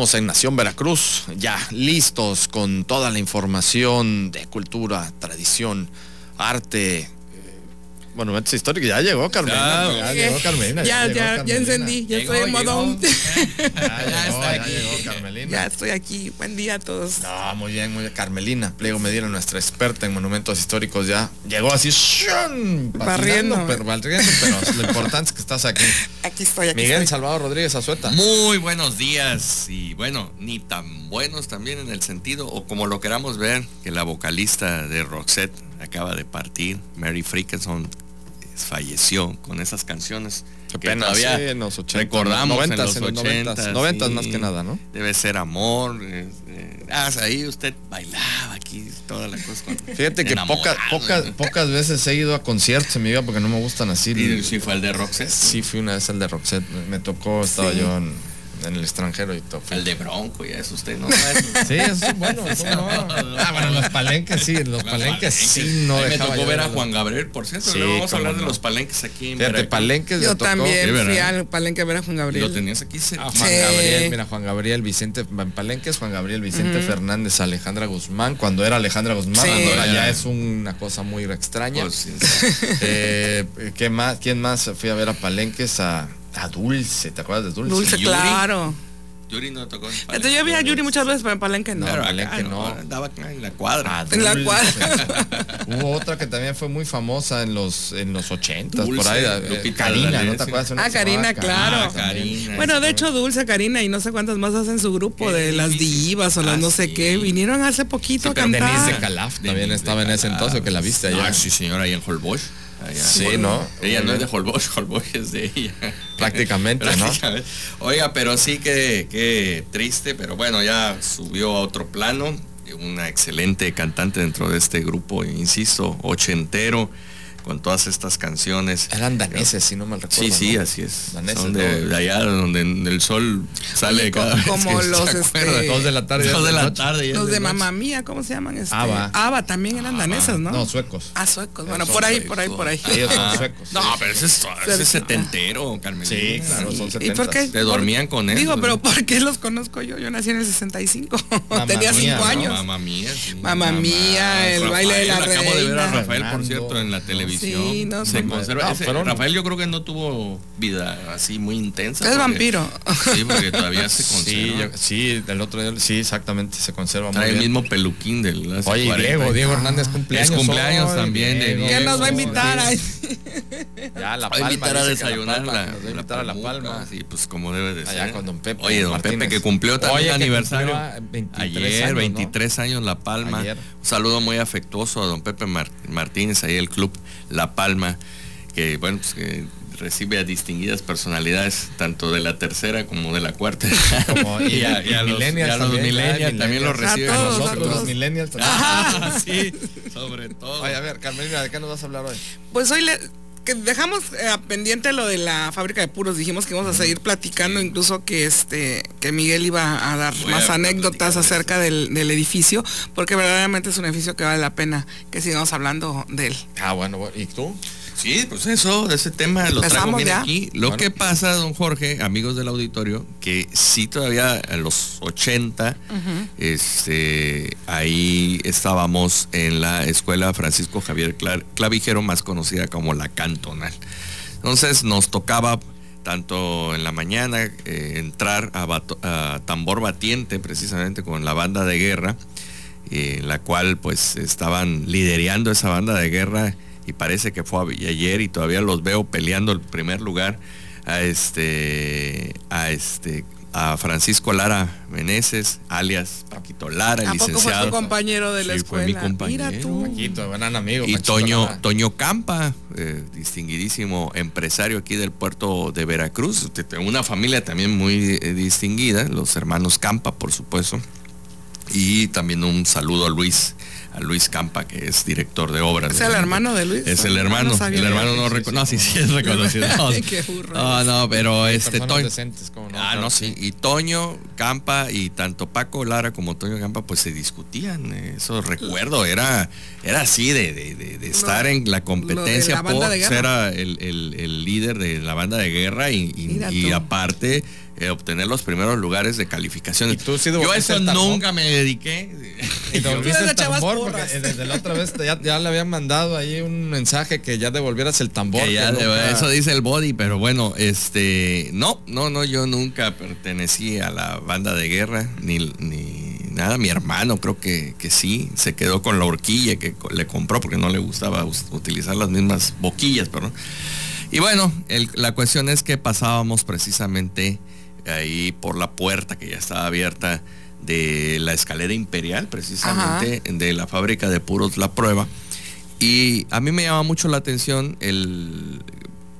En Nación Veracruz, ya listos con toda la información de cultura, tradición, arte, Monumentos históricos, ya llegó Carmena. Ya, llegó Carmena. Ya, ya, ya, encendí, ya estoy en modo. Ya, está aquí. llegó Carmelina. Ya estoy aquí. Buen día a todos. No, muy bien, muy bien. Carmelina, Pliego Medina, nuestra experta en monumentos históricos, ya llegó así, barriendo. Pero, barriendo, pero lo importante es que estás aquí. Aquí estoy, aquí Miguel Salvador Rodríguez Azueta. Muy buenos días y bueno, ni tan buenos también en el sentido, o como lo queramos ver, que la vocalista de Roxette acaba de partir, Mary Frickerson falleció con esas canciones. Qué pena, todavía sí, en los 80, recordamos 90, en los 80, 90, sí, más que nada, ¿no? Debe ser amor. Eh, eh, ah, ahí usted bailaba aquí, toda la cosa. Fíjate que pocas, pocas, pocas veces he ido a conciertos en mi vida porque no me gustan así. ¿Y si fue el de Roxette? Sí, fui una vez el de Roxette. Me tocó, estaba yo en en el extranjero y todo. El de Bronco, ya es usted, ¿no? sí, eso es bueno. Eso no. Ah, bueno, los palenques sí, los, palenques, sí no Me tocó ver a Juan Gabriel, por cierto. Sí, vamos a hablar de los palenques aquí en Fíjate, palenques Yo también fui al palenque a ver a Juan Gabriel. Lo tenías aquí cerca. Ah, Juan Gabriel, mira, Juan Gabriel, Vicente, palenques, Juan Gabriel, Vicente Fernández, Alejandra Guzmán, cuando era Alejandra Guzmán, ahora ya es una cosa muy extraña. Pues, eh, ¿qué más, ¿Quién más fui a ver a palenques? A a Dulce, ¿te acuerdas de Dulce? Dulce, claro. Yuri no tocó. Entonces yo vi a Yuri muchas veces, pero en Palenque no. Claro, Palenque no. Andaba en la cuadra. en la cuadra. Hubo otra que también fue muy famosa en los en los 80 por ahí. Eh, Karina, ¿no te acuerdas? Ah, Karina, claro. Ah, Karina, bueno, de hecho, Dulce, Karina y no sé cuántas más hacen su grupo de las divas o las no sé qué. Vinieron hace poquito a cantar. Denise de Calaf también estaba en ese entonces que la viste allá. Ah, sí, señora, ahí en Holbox. Sí, ¿no? Ella no es de Holbox, Holbox es de ella. Prácticamente, ¿no? Oiga, pero sí que, que triste, pero bueno, ya subió a otro plano. Una excelente cantante dentro de este grupo, insisto, ochentero con todas estas canciones. Eran daneses, si no mal recuerdo. Sí, sí, así es. Daneses. de, allá donde el sol sale cada vez Como los este, dos de la tarde. Dos de la tarde. Los de mamá mía, ¿cómo se llaman? Este, Ava. Ava también eran daneses, ¿no? No, suecos. Ah, suecos. Bueno, por ahí, por ahí, por ahí. Ellos son suecos. No, pero ese es, ese es setentero, Carmen. Sí, claro, son setentas. ¿Y por qué? Te dormían con él. Digo, pero ¿por qué los conozco yo? Yo nací en el 65. Tenía 5 años. Mamá mía. Mamá mía, el baile de la reina. Acabo de ver a Rafael, por cierto, en la televisión. Sí, no se conserva. Ah, Rafael yo creo que no tuvo vida así muy intensa. Es vampiro. Sí, porque todavía se conserva. Sí, del otro día, sí, exactamente, se conserva Trae el mismo peluquín del Oye, Diego, Diego Hernández cumpleaños. Es cumpleaños también de Diego. ¿Quién nos va a invitar? Ya, La Palma. Va a invitar a desayunar. La, nos va a invitar a La Palma. Sí, pues como debe de ser. Allá con Don Pepe. Oye, Don Pepe que cumplió también aniversario. Ayer, 23 años La Palma. Un saludo muy afectuoso a Don Pepe Martínez, ahí el club La Palma que bueno, pues que recibe a distinguidas personalidades, tanto de la tercera como de la cuarta. y, a, los, millennials, también los recibe a, nosotros. Los millennials también. Ah, sí, sobre todo. Oye, a ver, Carmelina, ¿de qué nos vas a hablar hoy? Pues hoy le, que dejamos eh, pendiente lo de la fábrica de puros, dijimos que íbamos a seguir platicando, incluso que este que Miguel iba a dar más anécdotas acerca del, del, edificio, porque verdaderamente es un edificio que vale la pena que sigamos hablando de él. Ah, bueno, ¿y tú? Sí, pues eso, ese tema lo traigo bien aquí. Lo que pasa, don Jorge, amigos del auditorio, que sí todavía en los 80, este, ahí estábamos en la escuela Francisco Javier Clavijero, más conocida como la Cantonal. Entonces nos tocaba tanto en la mañana eh, entrar a, tambor batiente precisamente con la banda de guerra, eh, la cual pues estaban liderando esa banda de guerra y parece que fue ayer y todavía los veo peleando el primer lugar a este, a este a Francisco Lara Meneses, alias Paquito Lara, ¿A licenciado. Poco fue tu compañero de la escuela. Fue mi compañero. Mira tú. Paquito, gran amigo. Y Toño, Toño Campa, eh, distinguidísimo empresario aquí del puerto de Veracruz. Una familia también muy eh, distinguida, los hermanos Campa, por supuesto. Y también un saludo a Luis a Luis Campa, que es director de obras. ¿Es el hermano de Luis? Es el hermano. el hermano no reconoce. No, sí, sí es reconocido. No, no, pero este Toño. ah, no, sí. Y Toño Campa y tanto Paco Lara como Toño Campa, pues se discutían. Eso recuerdo, era, era así de, de, estar en la competencia por ser el, el, el, líder de la banda de guerra y, y aparte eh, obtener los primeros lugares de calificación. Yo eso nunca me dediqué. Y volviste el tambor porque desde la otra vez ya, le habían mandado ahí un mensaje que ya devolvieras el tambor. Eso dice el body, pero bueno, este, no, no, no, yo nunca pertenecí a la banda de guerra, ni, ni nada. Mi hermano creo que, que sí, se quedó con la horquilla que le compró porque no le gustaba utilizar las mismas boquillas, perdón. Y bueno, la cuestión es que pasábamos precisamente ahí por la puerta que ya estaba abierta de la escalera imperial, precisamente, de la fábrica de puros La Prueba. Y a mí me llama mucho la atención el...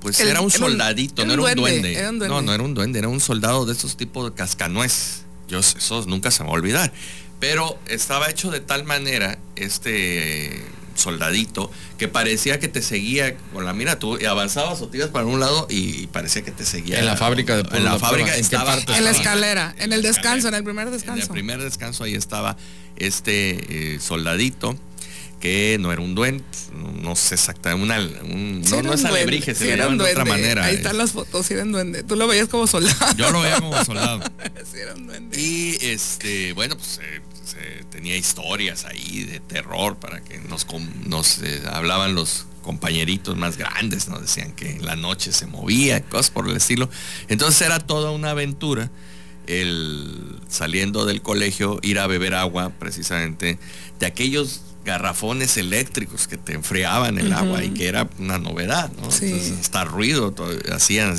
Pues era un soldadito, no era un, duende. No, no era un duende, era un soldado de esos tipos de cascanuez. Yo, eso nunca se me va a olvidar. Pero estaba hecho de tal manera, este soldadito que parecía que te seguía con la mira, tú y avanzabas o te ibas para un lado y parecía que te seguía. En la fábrica de En la fábrica ¿En estaba, En la escalera, en el descanso, en el primer descanso. En el primer descanso ahí estaba este eh, soldadito que no era un duende, no, sé exactamente, una, un, no, no es alebrije, se era de otra manera. Ahí están las fotos, si era un duende. Tú lo veías como soldado. Yo lo veía como soldado. era un duende. Y este, bueno, pues eh, tenía historias ahí de terror para que nos, eh, hablaban los compañeritos más grandes, nos decían que en la noche se movía, cosas por el estilo. Entonces era toda una aventura el saliendo del colegio ir a beber agua precisamente de aquellos garrafones eléctricos que te enfriaban el agua y que era una novedad, ¿no? hasta ruido hacían,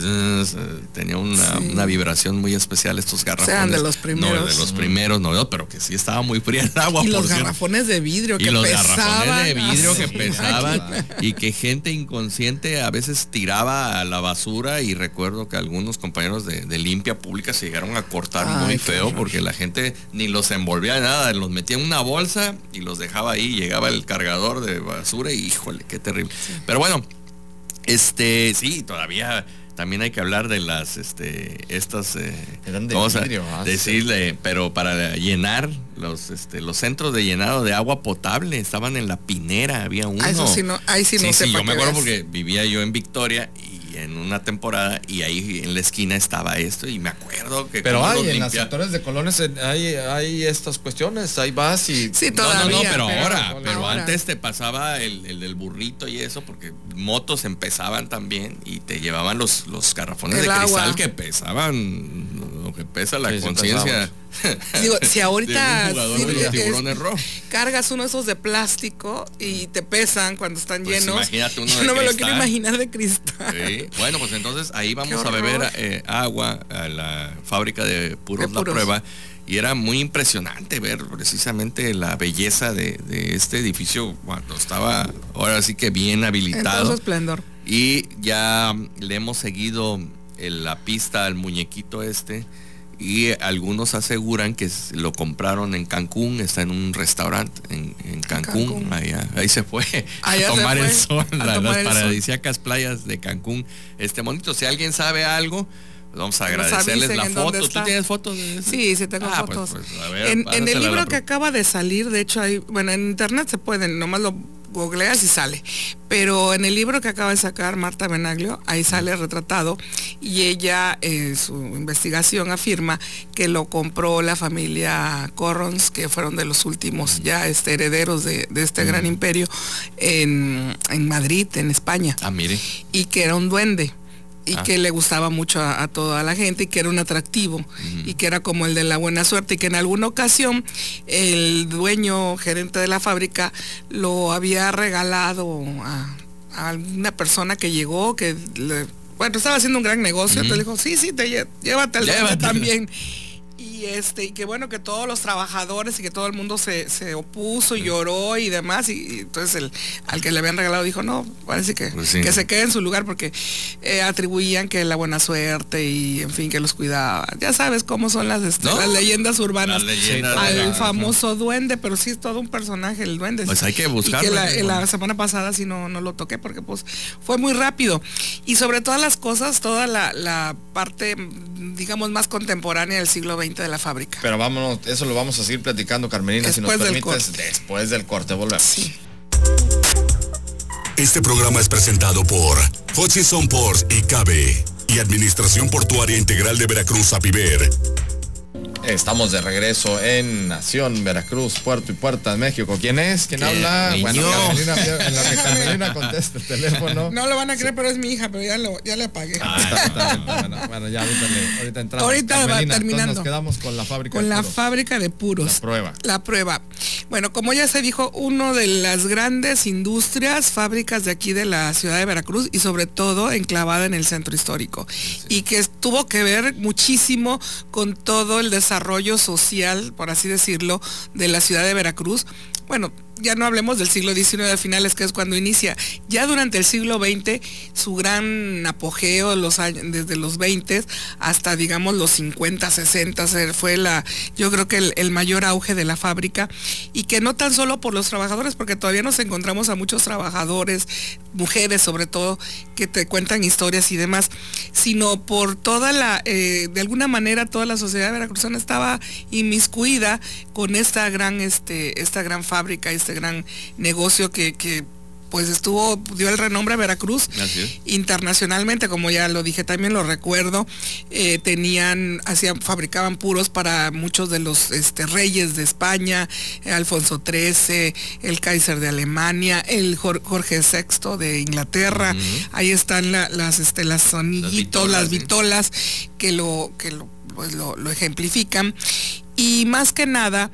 tenía una, vibración muy especial estos garrafones. De los primeros. No, de los primeros, no, pero que sí estaba muy fría el agua. Y los garrafones de vidrio que y los garrafones de vidrio que pesaban y que gente inconsciente a veces tiraba a la basura y recuerdo que algunos compañeros de, limpia pública se llegaron a cortar muy feo porque la gente ni los envolvía nada, los metía en una bolsa y los dejaba ahí llegaba el cargador de basura y híjole, qué terrible. Pero bueno, este, sí, todavía también hay que hablar de las este estas eh, a ah, decirle pero para llenar los este los centros de llenado de agua potable estaban en la pinera había uno. ah, sí no ahí sí, no sí yo me acuerdo porque vivía yo en Victoria y en una temporada y ahí en la esquina estaba esto y me acuerdo que pero hay en los sectores de colores hay, hay estas cuestiones ahí vas y sí todavía no, no, pero, ahora pero antes te pasaba el, el, del burrito y eso porque motos empezaban también y te llevaban los los garrafones de cristal que pesaban lo que pesa la conciencia Digo, si ahorita cargas uno de esos de plástico y te pesan cuando están pues llenos, yo no me lo quiero imaginar de cristal. Bueno, pues entonces ahí vamos a beber eh, agua a la fábrica de puros, La Prueba. Y era muy impresionante ver precisamente la belleza de, este edificio cuando estaba ahora sí que bien habilitado. esplendor. Y ya le hemos seguido la pista al muñequito este y algunos aseguran que lo compraron en Cancún, está en un restaurante en, Cancún, ahí se fue a tomar el sol, las paradisíacas playas de Cancún. Este monito, si alguien sabe algo, vamos a agradecerles la foto. ¿Tú tienes fotos de Sí, sí tengo ah, pues, fotos. Pues, en, el libro que acaba de salir, de hecho, hay, bueno, en internet se pueden, nomás lo googleas y sale. Pero en el libro que acaba de sacar Marta Benaglio, ahí sale retratado y ella en su investigación afirma que lo compró la familia Corrons, que fueron de los últimos ya este, herederos de, este gran imperio en, en Madrid, en España. Ah, mire. Y que era un duende y ah. que le gustaba mucho a, toda la gente y que era un atractivo y que era como el de la buena suerte y que en alguna ocasión el dueño gerente de la fábrica lo había regalado a, a una persona que llegó que bueno, estaba haciendo un gran negocio, te dijo, sí, sí, te, llévate al también y este y que bueno que todos los trabajadores y que todo el mundo se, opuso y lloró y demás y, entonces el al que le habían regalado dijo no parece que, pues que se quede en su lugar porque eh, atribuían que la buena suerte y en fin que los cuidaba ya sabes cómo son las, este, las leyendas urbanas. Al famoso duende pero sí es todo un personaje el duende. Pues hay que buscarlo y que la, semana pasada sí no, no lo toqué porque pues fue muy rápido. Y sobre todas las cosas toda la, la parte digamos más contemporánea del siglo XX de la fábrica. Pero vámonos, eso lo vamos a seguir platicando, Carmelina, si nos permites, después del corte volvemos. Este programa es presentado por Hutchison Ports y Cabe y Administración Portuaria Integral de Veracruz, APIVER Estamos de regreso en Nación, Veracruz, Puerto y Puerta, México. ¿Quién es? ¿Quién habla? Bueno, Carmelina, en lo que Carmelina contesta el teléfono. No lo van a creer, pero es mi hija, pero ya, lo, ya le apagué. Ah, bueno, ya ahorita, le, ahorita entramos. Ahorita va terminando. Nos quedamos con la fábrica Con la fábrica de puros. La prueba. La prueba. Bueno, como ya se dijo, uno de las grandes industrias, fábricas de aquí de la ciudad de Veracruz y sobre todo enclavada en el centro histórico. Y que tuvo que ver muchísimo con todo el desarrollo desarrollo social, por así decirlo, de la ciudad de Veracruz. Bueno, ya no hablemos del siglo XIX de finales, que es cuando inicia. Ya durante el siglo XX, su gran apogeo desde los 20 hasta, digamos, los 50, 60, fue la, yo creo que el, mayor auge de la fábrica. Y que no tan solo por los trabajadores, porque todavía nos encontramos a muchos trabajadores, mujeres sobre todo, que te cuentan historias y demás, sino por toda la, eh, de alguna manera, toda la sociedad veracruzana estaba inmiscuida con esta gran, este, esta gran fábrica, este gran negocio que, que pues estuvo, dio el renombre a Veracruz. Internacionalmente, como ya lo dije, también lo recuerdo, eh, tenían, hacían, fabricaban puros para muchos de los este, reyes de España, Alfonso XIII, el Kaiser de Alemania, el Jorge VI de Inglaterra, ahí están las, este, las sonillitos, las vitolas, que lo, que lo, pues lo, lo ejemplifican. Y más que nada,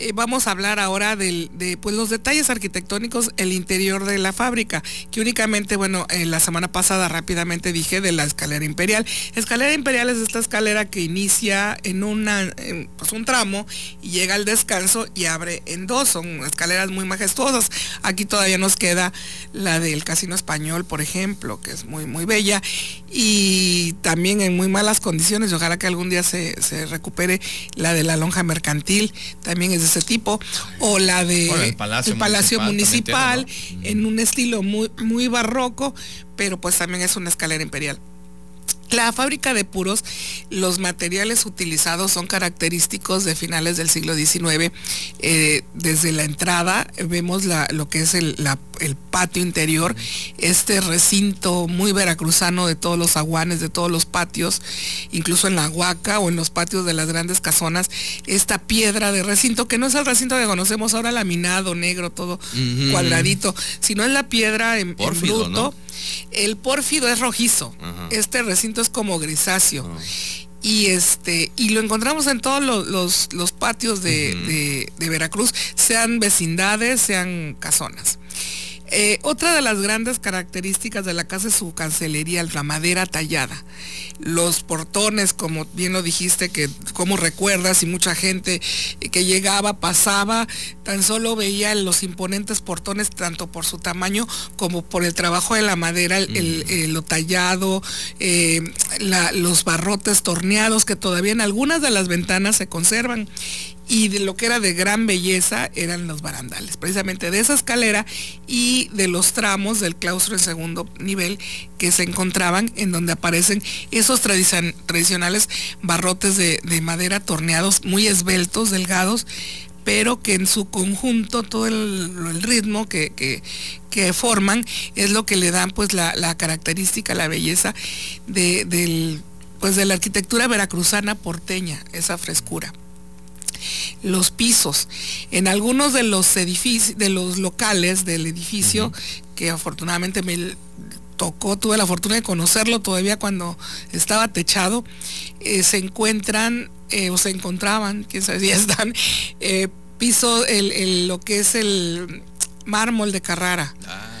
eh, vamos a hablar ahora de pues, los detalles arquitectónicos, el interior de la fábrica, que únicamente, bueno, en la semana pasada rápidamente dije de la escalera imperial. Escalera imperial es esta escalera que inicia en, una, pues, un tramo y llega al descanso y abre en dos. Son escaleras muy majestuosas. Aquí todavía nos queda la del Casino Español, por ejemplo, que es muy, muy bella y también en muy malas condiciones. ojalá que algún día se, se recupere la de la lonja mercantil, también es ese tipo, o la de el Palacio, Municipal, en un estilo muy, muy barroco, pero pues también es una escalera imperial. La fábrica de puros, los materiales utilizados son característicos de finales del siglo XIX. Eh, desde la entrada vemos lo que es el, patio interior, este recinto muy veracruzano de todos los aguanes, de todos los patios, incluso en la huaca o en los patios de las grandes casonas, esta piedra de recinto, que no es el recinto que conocemos ahora laminado, negro, todo cuadradito, sino es la piedra en, bruto. El pórfido es rojizo. Este recinto es como grisáceo. Y este, y lo encontramos en todos los, patios de, de Veracruz, sean vecindades, sean casonas. Eh, otra de las grandes características de la casa es su cancelería, la madera tallada. Los portones, como bien lo dijiste, que como recuerdas, y mucha gente que llegaba, pasaba, tan solo veía los imponentes portones, tanto por su tamaño como por el trabajo de la madera, el, lo tallado, eh, los barrotes torneados que todavía en algunas de las ventanas se conservan y de lo que era de gran belleza eran los barandales, precisamente de esa escalera y de los tramos del claustro en segundo nivel que se encontraban en donde aparecen esos tradicionales barrotes de, madera torneados muy esbeltos, delgados, pero que en su conjunto todo el, ritmo que, forman es lo que le dan pues la, característica, la belleza de, pues, de la arquitectura veracruzana porteña, esa frescura los pisos. En algunos de los edificios, de los locales del edificio, que afortunadamente me tocó, tuve la fortuna de conocerlo todavía cuando estaba techado, eh, se encuentran eh, o se encontraban, quién sabe si están, eh, piso, el, lo que es el mármol de Carrara. Ah,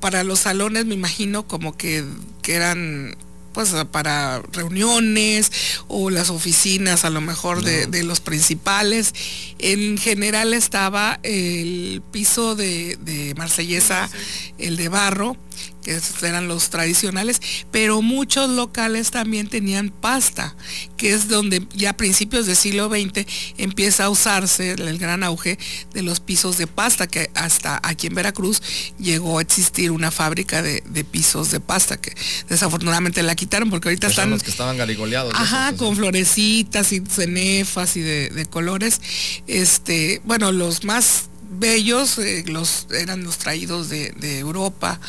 Para los salones me imagino como que, que eran pues para reuniones o las oficinas a lo mejor de, los principales. En general estaba el piso de, de Marsellesa, el de barro, que eran los tradicionales, pero muchos locales también tenían pasta, que es donde ya a principios del siglo XX empieza a usarse el gran auge de los pisos de pasta, que hasta aquí en Veracruz llegó a existir una fábrica de, pisos de pasta, que desafortunadamente la quitaron porque ahorita están... los que estaban garigoleados. Ajá, con florecitas y cenefas y de, de colores. Este, bueno, los más bellos, eh, los, eran los traídos de, Europa,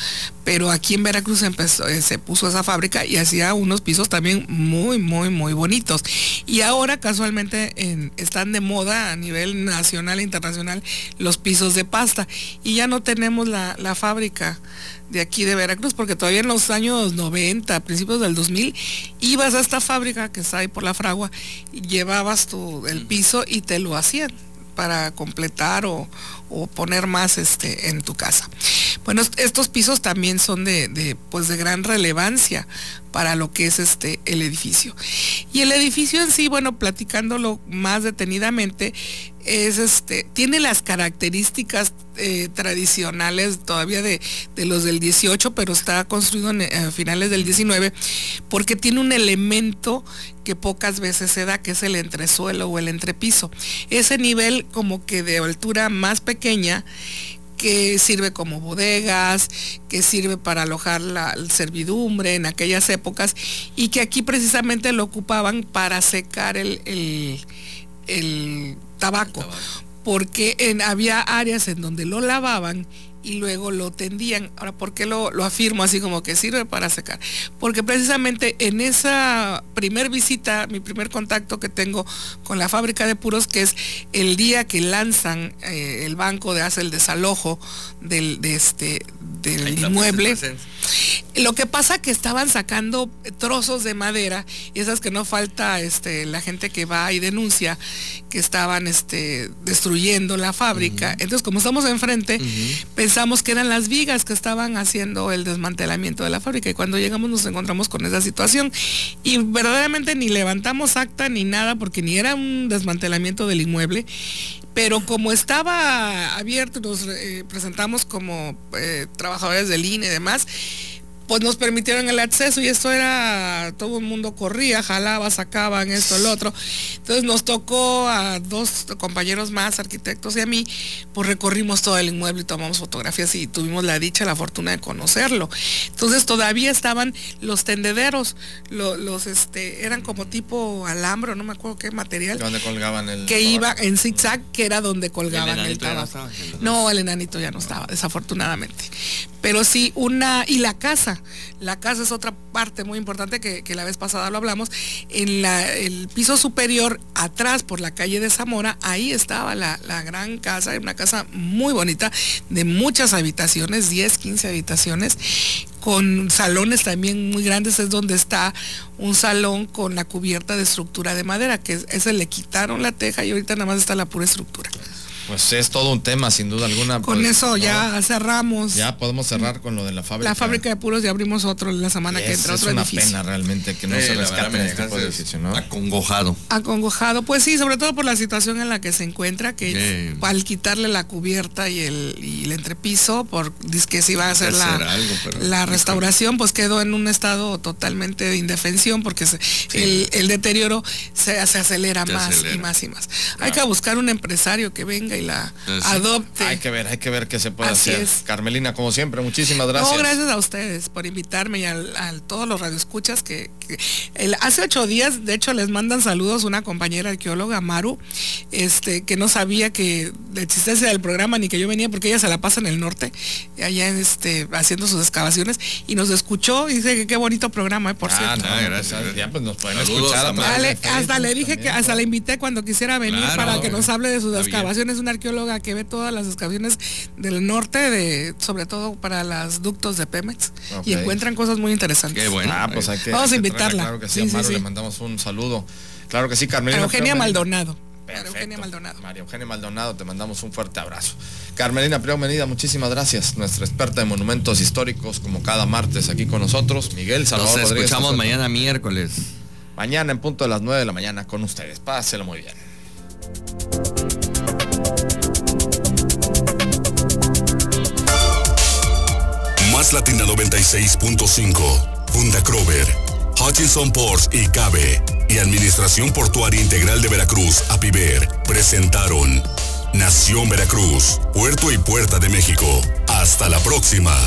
pero aquí en Veracruz empezó, eh, se puso esa fábrica y hacía unos pisos también muy, muy, muy bonitos. Y ahora casualmente están de moda a nivel nacional e internacional los pisos de pasta. Y ya no tenemos la, fábrica de aquí de Veracruz, porque todavía en los años 90, principios del 2000, ibas a esta fábrica que está ahí por la fragua, llevabas tu, el piso y te lo hacían para completar o, poner más este, en tu casa. Bueno, estos pisos también son de, pues de gran relevancia para lo que es este, el edificio. Y el edificio en sí, bueno, platicándolo más detenidamente, es este, tiene las características eh, tradicionales todavía de, los del 18, pero está construido en, a finales del 19, porque tiene un elemento que pocas veces se da, que es el entresuelo o el entrepiso. Ese nivel como que de altura más pequeña que sirve como bodegas, que sirve para alojar la servidumbre en aquellas épocas y que aquí precisamente lo ocupaban para secar el, el, tabaco, porque en, había áreas en donde lo lavaban y luego lo tendían. Ahora, ¿por qué lo, afirmo así como que sirve para secar? Porque precisamente en esa primer visita, mi primer contacto que tengo con la fábrica de puros, que es el día que lanzan eh, el banco de hace el desalojo del, de este, del inmueble. Lo que pasa que estaban sacando trozos de madera, y esas que no falta este, la gente que va y denuncia que estaban este, destruyendo la fábrica. Entonces, como estamos enfrente, pensamos que eran las vigas que estaban haciendo el desmantelamiento de la fábrica. Y cuando llegamos nos encontramos con esa situación. Y verdaderamente ni levantamos acta ni nada, porque ni era un desmantelamiento del inmueble pero como estaba abierto, nos eh, presentamos como eh, trabajadores del INE y demás, pues nos permitieron el acceso y eso era, todo el mundo corría, jalaba, sacaban esto, el otro. Entonces nos tocó a dos compañeros más, arquitectos y a mí, pues recorrimos todo el inmueble y tomamos fotografías y tuvimos la dicha, la fortuna de conocerlo. Entonces todavía estaban los tendederos, los, este, eran como tipo alambro, no me acuerdo qué material. Donde colgaban el. Que iba en zigzag, que era donde colgaban el, tabaco. No, el enanito ya no estaba, desafortunadamente. Pero sí, una, y la casa, la casa es otra parte muy importante que, la vez pasada lo hablamos. En el piso superior, atrás por la calle de Zamora, ahí estaba la, gran casa, una casa muy bonita, de muchas habitaciones, 10, 15 habitaciones, con salones también muy grandes, es donde está un salón con la cubierta de estructura de madera, que ese le quitaron la teja y ahorita nada más está la pura estructura. Pues es todo un tema, sin duda alguna. Con pues, eso ya cerramos. Ya podemos cerrar con lo de la fábrica. La fábrica de puros y abrimos otro la semana que entra, otro es una pena realmente que no se rescate este tipo de edificio, ¿no? Acongojado. Acongojado, pues sí, sobre todo por la situación en la que se encuentra, que al quitarle la cubierta y el, y el entrepiso, por que se iba a hacer la, la restauración, pues quedó en un estado totalmente de indefensión, porque el, deterioro se, acelera más y más y más. Hay que buscar un empresario que venga y la adopte. Hay que ver, hay que ver qué se puede hacer. Carmelina, como siempre, muchísimas gracias. No, gracias a ustedes por invitarme y a, todos los radioescuchas que, hace ocho días, de hecho, les mandan saludos una compañera arqueóloga, Maru, este, que no sabía que la existencia del programa ni que yo venía porque ella se la pasa en el norte, allá este, haciendo sus excavaciones, y nos escuchó y dice que qué bonito programa, eh, por ah, cierto. gracias. Ya pues nos pueden escuchar. hasta le dije que hasta le invité cuando quisiera venir para que nos hable de sus excavaciones una arqueóloga que ve todas las excavaciones del norte, de, sobre todo para las ductos de Pemex, y encuentran cosas muy interesantes. Qué bueno. Ah, pues Vamos a invitarla. Claro que sí, a Maru le mandamos un saludo. Claro que sí, Carmelina. Eugenia Maldonado. María Eugenia Maldonado. María Eugenia Maldonado, te mandamos un fuerte abrazo. Carmelina Priego Menida, muchísimas gracias. Nuestra experta en monumentos históricos, como cada martes aquí con nosotros. Miguel Salvador Nos escuchamos mañana miércoles. Mañana en punto de las 9 de la mañana con ustedes. Páselo muy bien. Latina 96.5. Funda Crover. Hutchinson Ports y Cabe y Administración Portuaria Integral de Veracruz, APIVER, presentaron Nación Veracruz, Puerto y Puerta de México. Hasta la próxima.